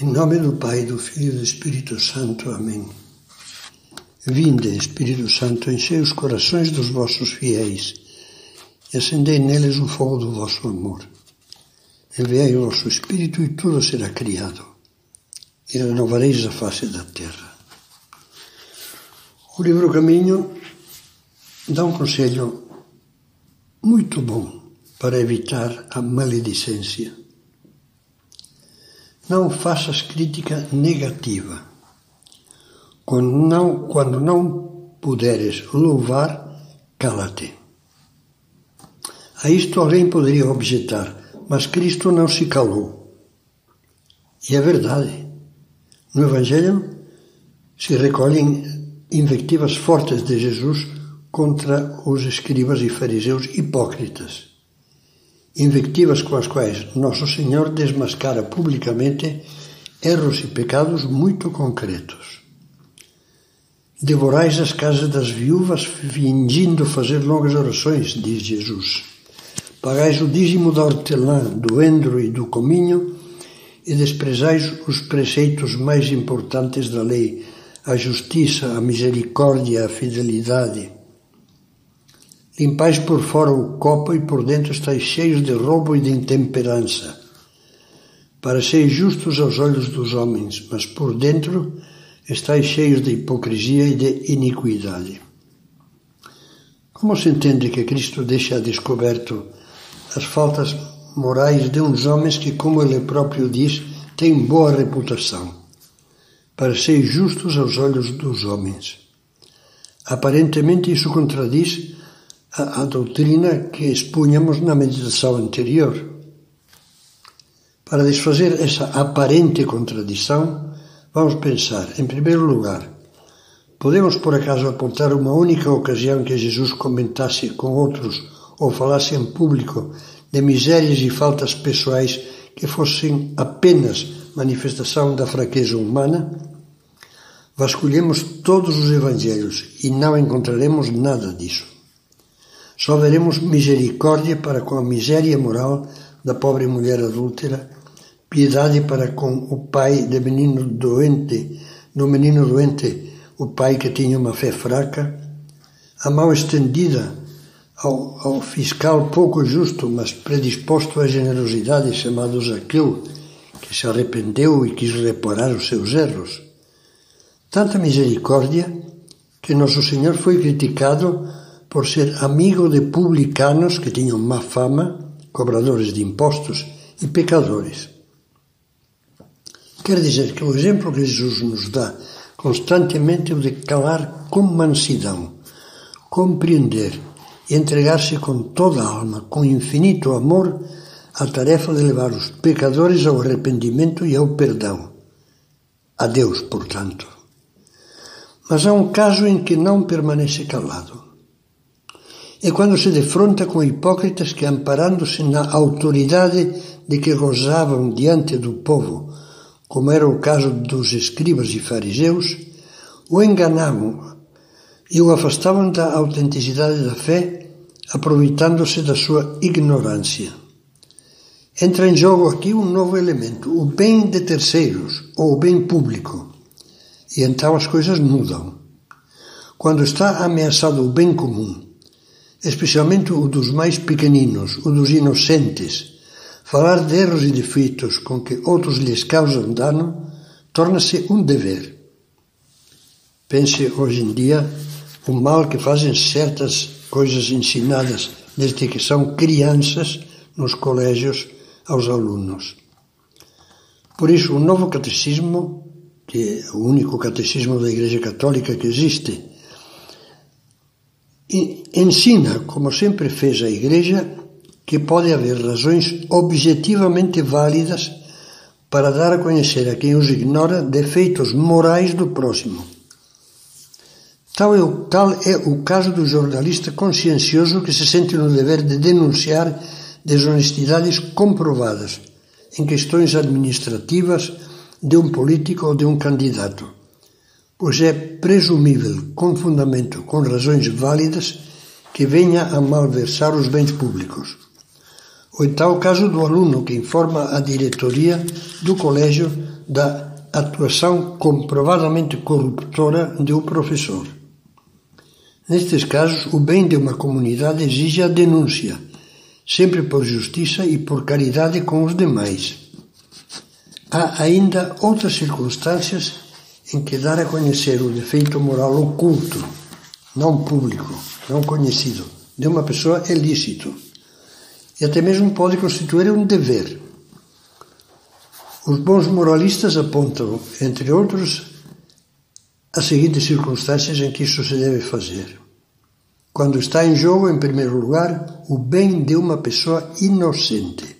Em nome do Pai, do Filho e do Espírito Santo. Amém. Vinde, Espírito Santo, enchei os corações dos vossos fiéis e acendei neles o fogo do vosso amor. Enviai o vosso Espírito e tudo será criado, e renovareis a face da terra. O livro Caminho dá um conselho muito bom para evitar a maledicência. Não faças crítica negativa. Quando não, quando não puderes louvar, cala-te. A isto alguém poderia objetar, mas Cristo não se calou. E é verdade. No Evangelho se recolhem invectivas fortes de Jesus contra os escribas e fariseus hipócritas invectivas com as quais Nosso Senhor desmascara publicamente erros e pecados muito concretos. Devorais as casas das viúvas, fingindo fazer longas orações, diz Jesus. Pagais o dízimo da hortelã, do endro e do cominho, e desprezais os preceitos mais importantes da lei, a justiça, a misericórdia, a fidelidade. Limpais por fora o copo e por dentro estáis cheios de roubo e de intemperança, para ser justos aos olhos dos homens, mas por dentro estáis cheios de hipocrisia e de iniquidade. Como se entende que Cristo deixa descoberto as faltas morais de uns homens que, como ele próprio diz, têm boa reputação, para ser justos aos olhos dos homens? Aparentemente isso contradiz a, a doutrina que expunhamos na meditação anterior. Para desfazer essa aparente contradição, vamos pensar, em primeiro lugar, podemos por acaso apontar uma única ocasião que Jesus comentasse com outros ou falasse em público de misérias e faltas pessoais que fossem apenas manifestação da fraqueza humana? Vasculhemos todos os evangelhos e não encontraremos nada disso. Só veremos misericórdia para com a miséria moral da pobre mulher adúltera, piedade para com o pai do menino doente, do menino doente, o pai que tinha uma fé fraca, a mão estendida ao, ao fiscal pouco justo, mas predisposto à generosidade, chamado Zaqueu, que se arrependeu e quis reparar os seus erros. Tanta misericórdia que Nosso Senhor foi criticado por ser amigo de publicanos que tinham má fama, cobradores de impostos e pecadores. Quer dizer que o exemplo que Jesus nos dá constantemente é o de calar com mansidão, compreender e entregar-se com toda a alma, com infinito amor, à tarefa de levar os pecadores ao arrependimento e ao perdão. A Deus, portanto. Mas há um caso em que não permanece calado é quando se defronta com hipócritas que, amparando-se na autoridade de que gozavam diante do povo, como era o caso dos escribas e fariseus, o enganavam e o afastavam da autenticidade da fé, aproveitando-se da sua ignorância. Entra em jogo aqui um novo elemento, o bem de terceiros, ou o bem público. E então as coisas mudam. Quando está ameaçado o bem comum, especialmente o dos mais pequeninos, o dos inocentes. Falar de erros e defeitos com que outros lhes causam dano torna-se um dever. Pense hoje em dia o mal que fazem certas coisas ensinadas desde que são crianças nos colégios aos alunos. Por isso, o novo catecismo, que é o único catecismo da Igreja Católica que existe, ensina, como sempre fez a Igreja, que pode haver razões objetivamente válidas para dar a conhecer a quem os ignora defeitos morais do próximo. Tal é, o, tal é o caso do jornalista consciencioso que se sente no dever de denunciar desonestidades comprovadas em questões administrativas de um político ou de um candidato pois é presumível, com fundamento, com razões válidas, que venha a malversar os bens públicos. Ou então o caso do aluno que informa a diretoria do colégio da atuação comprovadamente corruptora de um professor. Nestes casos, o bem de uma comunidade exige a denúncia, sempre por justiça e por caridade com os demais. Há ainda outras circunstâncias em que dar a conhecer o defeito moral oculto, não público, não conhecido, de uma pessoa é lícito e até mesmo pode constituir um dever. Os bons moralistas apontam, entre outros, as seguintes circunstâncias em que isso se deve fazer. Quando está em jogo, em primeiro lugar, o bem de uma pessoa inocente.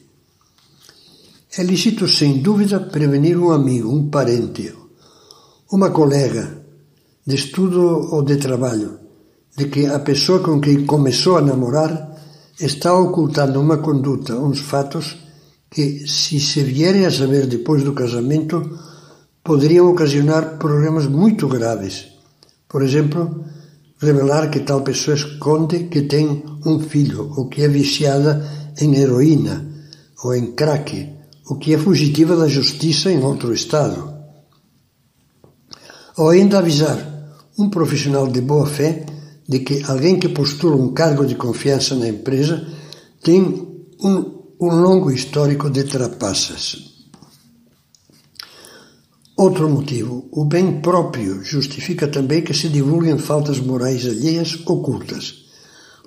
É lícito, sem dúvida, prevenir um amigo, um parente, uma colega de estudo ou de trabalho, de que a pessoa com quem começou a namorar está ocultando uma conduta, uns fatos que, se se vierem a saber depois do casamento, poderiam ocasionar problemas muito graves. Por exemplo, revelar que tal pessoa esconde que tem um filho, ou que é viciada em heroína ou em crack, ou que é fugitiva da justiça em outro estado. Ou ainda avisar um profissional de boa fé de que alguém que postula um cargo de confiança na empresa tem um, um longo histórico de trapaças. Outro motivo, o bem próprio justifica também que se divulguem faltas morais alheias ocultas,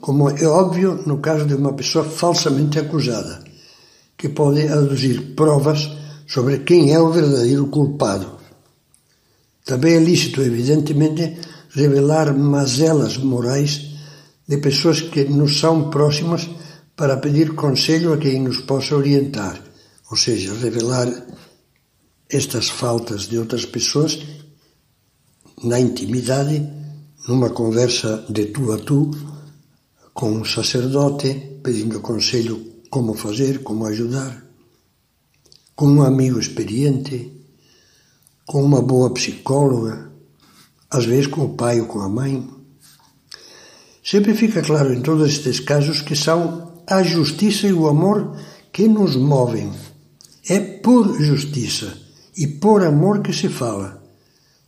como é óbvio no caso de uma pessoa falsamente acusada, que pode aduzir provas sobre quem é o verdadeiro culpado. Também é lícito, evidentemente, revelar mazelas morais de pessoas que nos são próximas para pedir conselho a quem nos possa orientar, ou seja, revelar estas faltas de outras pessoas na intimidade, numa conversa de tu a tu com um sacerdote, pedindo conselho como fazer, como ajudar, com um amigo experiente, com uma boa psicóloga, às vezes com o pai ou com a mãe. Sempre fica claro em todos estes casos que são a justiça e o amor que nos movem. É por justiça e por amor que se fala.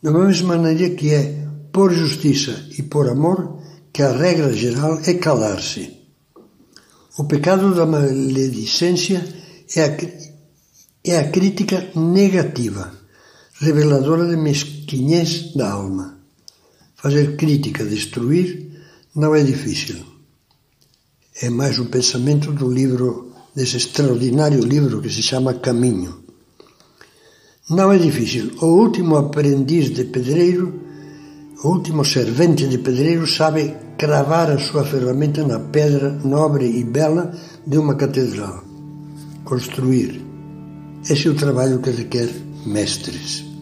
Da mesma maneira que é por justiça e por amor que a regra geral é calar-se. O pecado da maledicência é a, é a crítica negativa reveladora de mesquinhez da alma. Fazer crítica, destruir, não é difícil. É mais um pensamento do livro, desse extraordinário livro que se chama Caminho. Não é difícil. O último aprendiz de pedreiro, o último servente de pedreiro, sabe cravar a sua ferramenta na pedra nobre e bela de uma catedral. Construir. Esse é o trabalho que requer mestres.